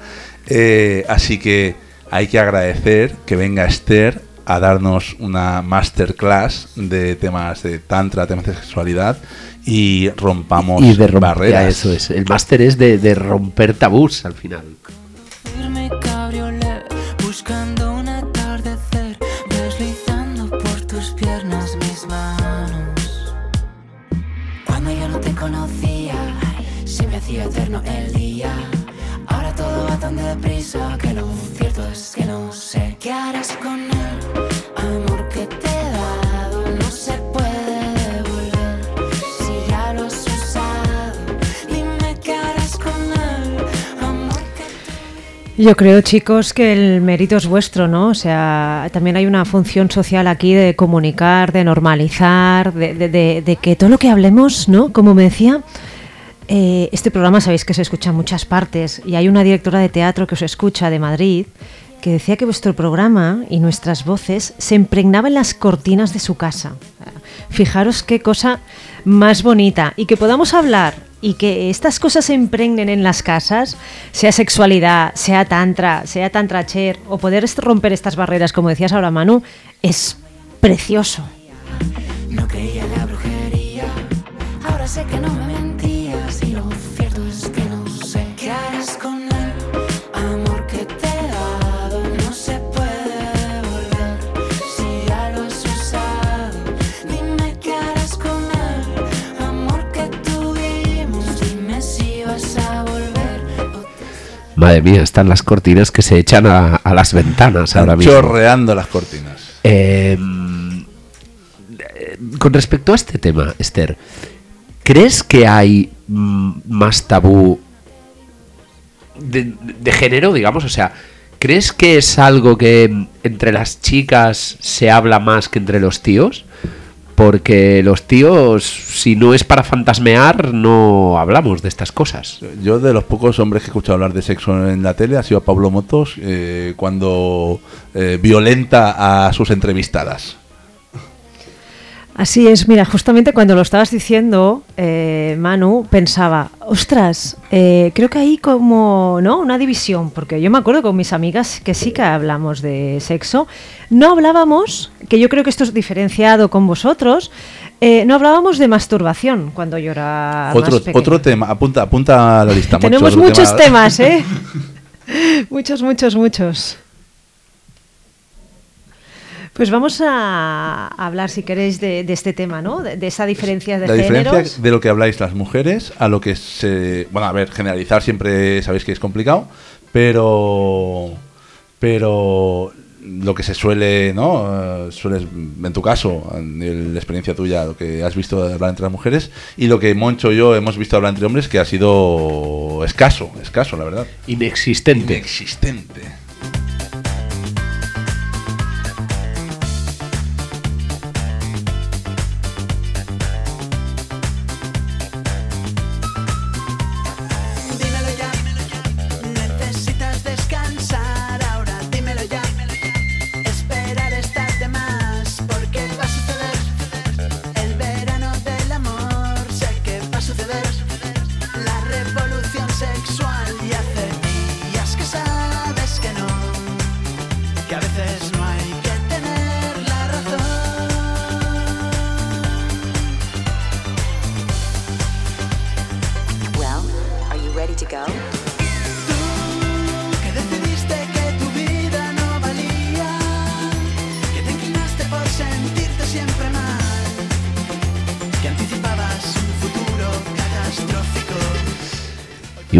Eh, así que hay que agradecer que venga Esther a darnos una masterclass de temas de tantra, temas de sexualidad y rompamos y de romper, barreras. eso es. El máster es de, de romper tabús al final. Yo creo, chicos, que el mérito es vuestro, ¿no? O sea, también hay una función social aquí de comunicar, de normalizar, de, de- de- de que todo lo que hablemos, ¿no? Como me decía, eh, este programa sabéis que se escucha en muchas partes y hay una directora de teatro que os escucha de Madrid que decía que vuestro programa y nuestras voces se impregnaban las cortinas de su casa. Fijaros qué cosa más bonita y que podamos hablar y que estas cosas se impregnen en las casas, sea sexualidad, sea tantra, sea tantracher o poder romper estas barreras, como decías ahora Manu, es precioso. No creía la brujería, ahora sé que no me Madre mía, están las cortinas que se echan a, a las ventanas ahora mismo. Chorreando las cortinas. Eh, eh, con respecto a este tema, Esther, ¿crees que hay mm, más tabú de, de género, digamos? O sea, ¿crees que es algo que entre las chicas se habla más que entre los tíos? Porque los tíos, si no es para fantasmear, no hablamos de estas cosas. Yo de los pocos hombres que he escuchado hablar de sexo en la tele ha sido Pablo Motos eh, cuando eh, violenta a sus entrevistadas. Así es, mira, justamente cuando lo estabas diciendo, eh, Manu, pensaba, ostras, eh, creo que hay como, ¿no? Una división, porque yo me acuerdo con mis amigas que sí que hablamos de sexo. No hablábamos, que yo creo que esto es diferenciado con vosotros, eh, no hablábamos de masturbación cuando yo era Otro, más otro tema, apunta, apunta a la lista. [LAUGHS] Tenemos muchos tema. temas, ¿eh? [LAUGHS] muchos, muchos, muchos. Pues vamos a hablar, si queréis, de, de este tema, ¿no? De, de esa diferencia de La géneros. diferencia de lo que habláis las mujeres a lo que se... Bueno, a ver, generalizar siempre sabéis que es complicado, pero... Pero lo que se suele, ¿no? Eh, Sueles, en tu caso, en la experiencia tuya, lo que has visto hablar entre las mujeres y lo que Moncho y yo hemos visto hablar entre hombres, que ha sido escaso, escaso, la verdad. Inexistente. Inexistente.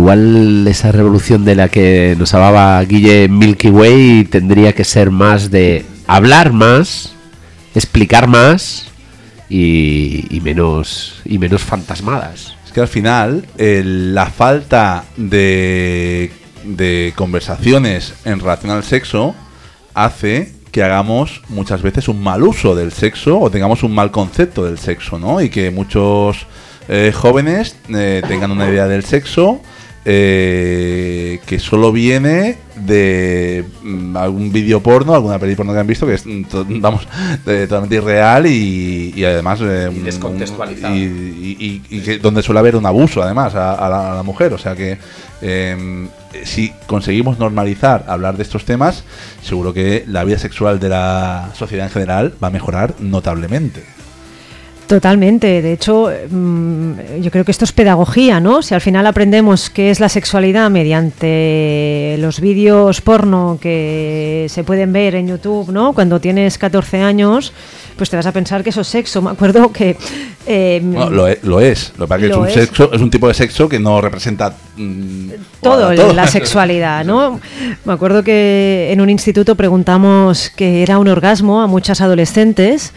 Igual esa revolución de la que nos hablaba Guille Milky Way tendría que ser más de hablar más, explicar más y, menos y menos fantasmadas. Es que al final el- la falta de, de conversaciones en relación al sexo hace que hagamos muchas veces un mal uso del sexo o tengamos un mal concepto del sexo, ¿no? Y que muchos eh, jóvenes eh, tengan una idea del sexo eh, que solo viene de mm, algún vídeo porno, alguna peli porno que han visto que es, mm, [LAUGHS] vamos, de- totalmente irreal y, y además eh, un- descontextualizado. y, y- y- y que donde suele haber un abuso además a, a la, a la mujer. O sea que eh, si conseguimos normalizar hablar de estos temas, seguro que la vida sexual de la sociedad en general va a mejorar notablemente. Totalmente. De hecho, mm, yo creo que esto es pedagogía, ¿no? Si al final aprendemos qué es la sexualidad mediante los vídeos porno que se pueden ver en YouTube, ¿no? Cuando tienes 14 años, pues te vas a pensar que eso es sexo. Me acuerdo que... eh, lo, e- lo es. Lo que pasa es que es un, es. sexo, es un tipo de sexo que no representa mm, todo, bueno, la sexualidad, ¿no? [LAUGHS] Me acuerdo que en un instituto preguntamos qué era un orgasmo a muchas adolescentes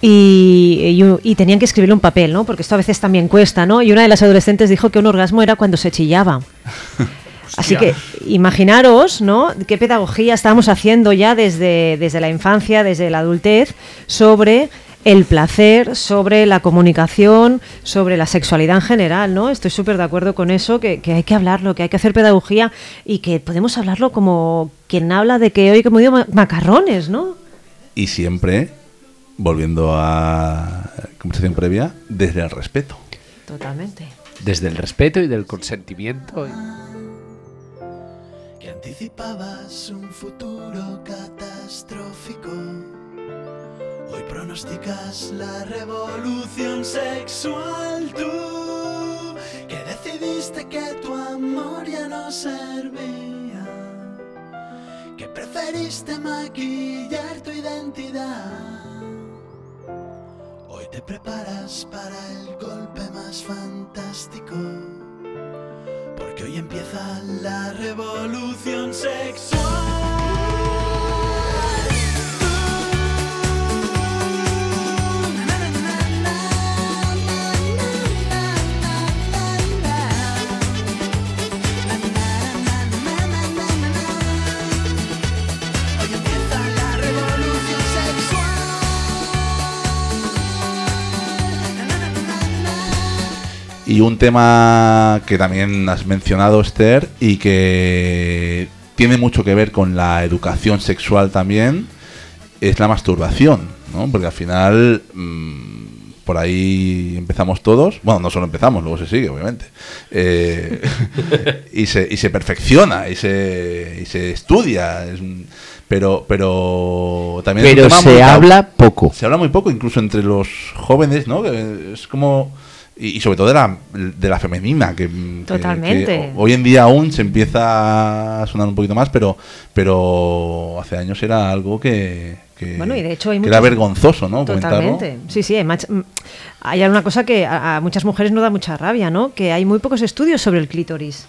y, y- y tenían que escribirle un papel, ¿no? Porque esto a veces también cuesta, ¿no? Y una de las adolescentes dijo que un orgasmo era cuando se chillaba. [LAUGHS] Así que imaginaros, ¿no? Qué pedagogía estábamos haciendo ya desde, desde la infancia, desde la adultez, sobre el placer, sobre la comunicación, sobre la sexualidad en general, ¿no? Estoy súper de acuerdo con eso, que, que hay que hablarlo, que hay que hacer pedagogía y que podemos hablarlo como quien habla de que hoy como digo ma- macarrones, ¿no? Y siempre, volviendo a la conversación previa, desde el respeto. Totalmente. Desde el respeto y del consentimiento. que anticipabas un futuro catastrófico. Hoy pronosticas la revolución sexual tú, que decidiste que tu amor ya no servía, que preferiste maquillar tu identidad. Hoy te preparas para el golpe más fantástico. Porque hoy empieza la revolución sexual. Y un tema que también has mencionado, Esther, y que tiene mucho que ver con la educación sexual también, es la masturbación, ¿no? Porque al final, mm, por ahí empezamos todos, bueno, no solo empezamos, luego se sigue, obviamente, Eh, y, se, y se perfecciona, y se, y se estudia, es un- pero, pero también Pero se habla poco. Se habla muy poco, incluso entre los jóvenes, ¿no? Es como... Y, y sobre todo de la, de la femenina, que, Totalmente. que hoy en día aún se empieza a sonar un poquito más, pero, pero hace años era algo que, que- Bueno, y de hecho hay que era vergonzoso, ¿no? Comentarlo. Totalmente. Sí, sí, hay, mach- hay una cosa que a, a muchas mujeres no da mucha rabia, ¿no? Que hay muy pocos estudios sobre el clítoris.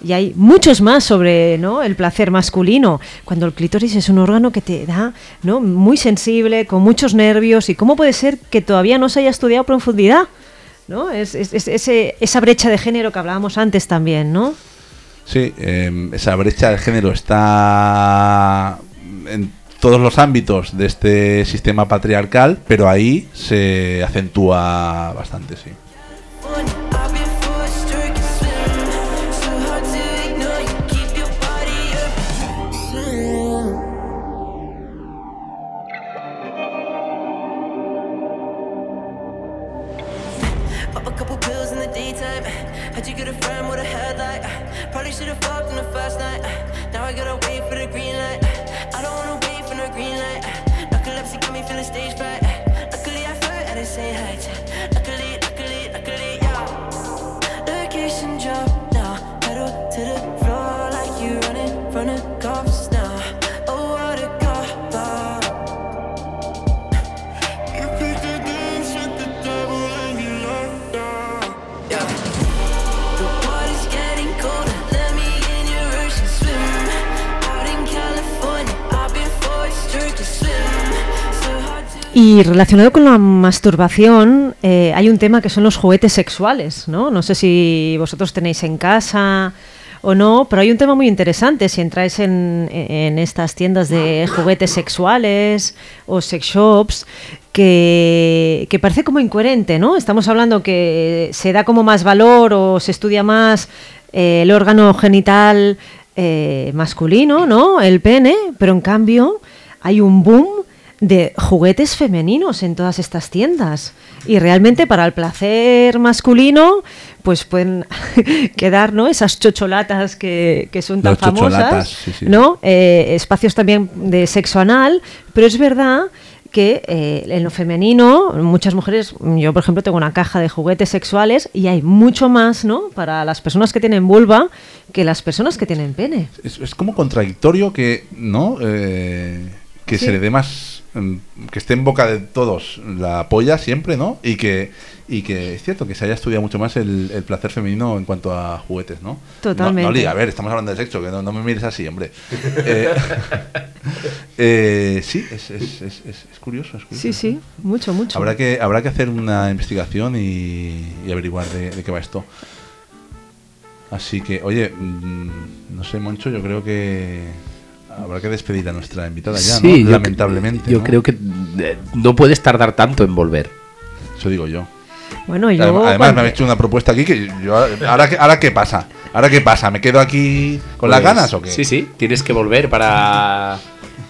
Y hay muchos más sobre ¿no? el placer masculino, cuando el clítoris es un órgano que te da ¿no? muy sensible, con muchos nervios, y cómo puede ser que todavía no se haya estudiado a profundidad. ¿No? Es, es- es- ese- esa brecha de género que hablábamos antes también, ¿no? Sí, eh, esa brecha de género está en todos los ámbitos de este sistema patriarcal, pero ahí se acentúa bastante, sí. Y relacionado con la masturbación, eh, hay un tema que son los juguetes sexuales, ¿no? No sé si vosotros tenéis en casa o no, pero hay un tema muy interesante. Si entráis en, estas tiendas de juguetes sexuales o sex shops, que, que parece como incoherente, ¿no? Estamos hablando que se da como más valor o se estudia más eh, el órgano genital eh, masculino, ¿no? El pene, pero en cambio hay un boom de juguetes femeninos en todas estas tiendas. Y realmente para el placer masculino, pues pueden [LAUGHS] quedar ¿no? esas chocholatas que, que son tan Los chocholatas, famosas, sí, sí. ¿no? Eh, espacios también de sexo anal, pero es verdad que eh, en lo femenino, muchas mujeres, yo por ejemplo tengo una caja de juguetes sexuales y hay mucho más, ¿no? Para las personas que tienen vulva que las personas que tienen pene. Es, es como contradictorio que, ¿no? Eh, que Sí. se le dé más. Mm, que esté en boca de todos la polla siempre, ¿no? Y que, y que es cierto que se haya estudiado mucho más el, el placer femenino en cuanto a juguetes, ¿no? Totalmente. No, no, a ver, estamos hablando de sexo, que no, no me mires así, hombre. [LAUGHS] Eh, [LAUGHS] eh, sí, es, es, es, es- curioso, es curioso. Sí, sí, mucho, mucho. Habrá que, habrá que hacer una investigación y, y averiguar de, de qué va esto. Así que, oye, mm, no sé, Moncho, yo creo que habrá que despedir a nuestra invitada ya, Sí, ¿no? Lamentablemente. Yo ¿no? creo que eh, no puedes tardar tanto en volver. Eso digo yo. Bueno, yo Además, cuando- me habéis hecho una propuesta aquí que yo... Ahora, qué- ahora qué pasa? ¿Ahora qué pasa? ¿Me quedo aquí con las Pues, ganas o qué? Sí, sí, tienes que volver para...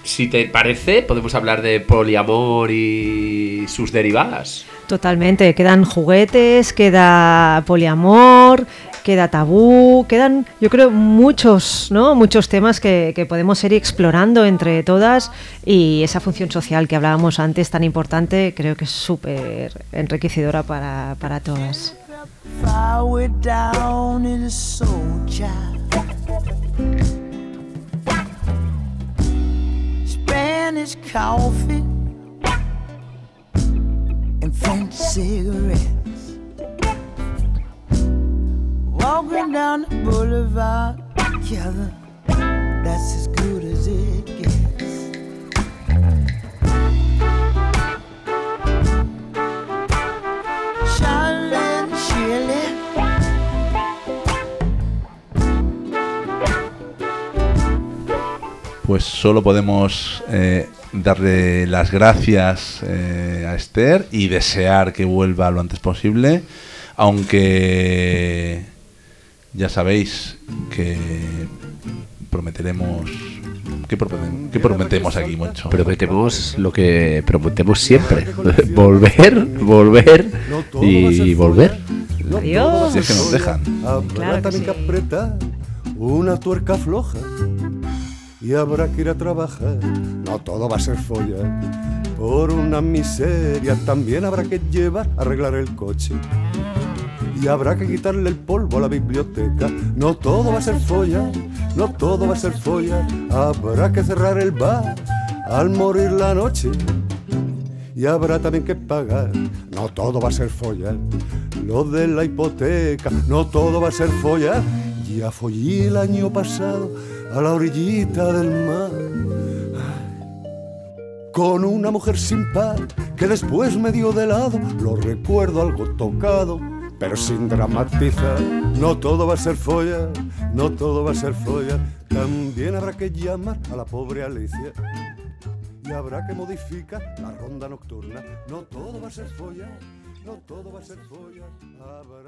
Si te parece, podemos hablar de poliamor y sus derivadas. Totalmente, quedan juguetes, queda poliamor, queda tabú, quedan, yo creo, muchos, ¿no? Muchos temas que, que podemos ir explorando entre todas y esa función social que hablábamos antes tan importante, creo que es súper enriquecedora para, para todas. Coffee and French cigarettes. Walking down the boulevard together, that's as good as it gets. Charlotte. Pues solo podemos eh, darle las gracias eh, a Esther y desear que vuelva lo antes posible, aunque ya sabéis que prometeremos... ¿Qué prometemos, qué prometemos aquí, Moncho? Prometemos lo que prometemos siempre. [LAUGHS] volver, volver y volver. Adiós. Si es que nos dejan. Claro Habrá que también que sí. apretar una tuerca floja y habrá que ir a trabajar. No todo va a ser folla. Por una miseria también habrá que llevar a arreglar el coche. Y habrá que quitarle el polvo a la biblioteca. No todo va a ser folla, no todo va a ser folla. Habrá que cerrar el bar al morir la noche. Y habrá también que pagar, no todo va a ser folla. Lo de la hipoteca, no todo va a ser folla. Ya follé el año pasado a la orillita del mar con una mujer sin par que después me dio de lado. Lo recuerdo algo tocado, pero sin dramatizar. No todo va a ser folla, no todo va a ser folla. También habrá que llamar a la pobre Alicia. Y habrá que modificar la ronda nocturna. No todo va a ser folla, no todo va a ser folla. Habrá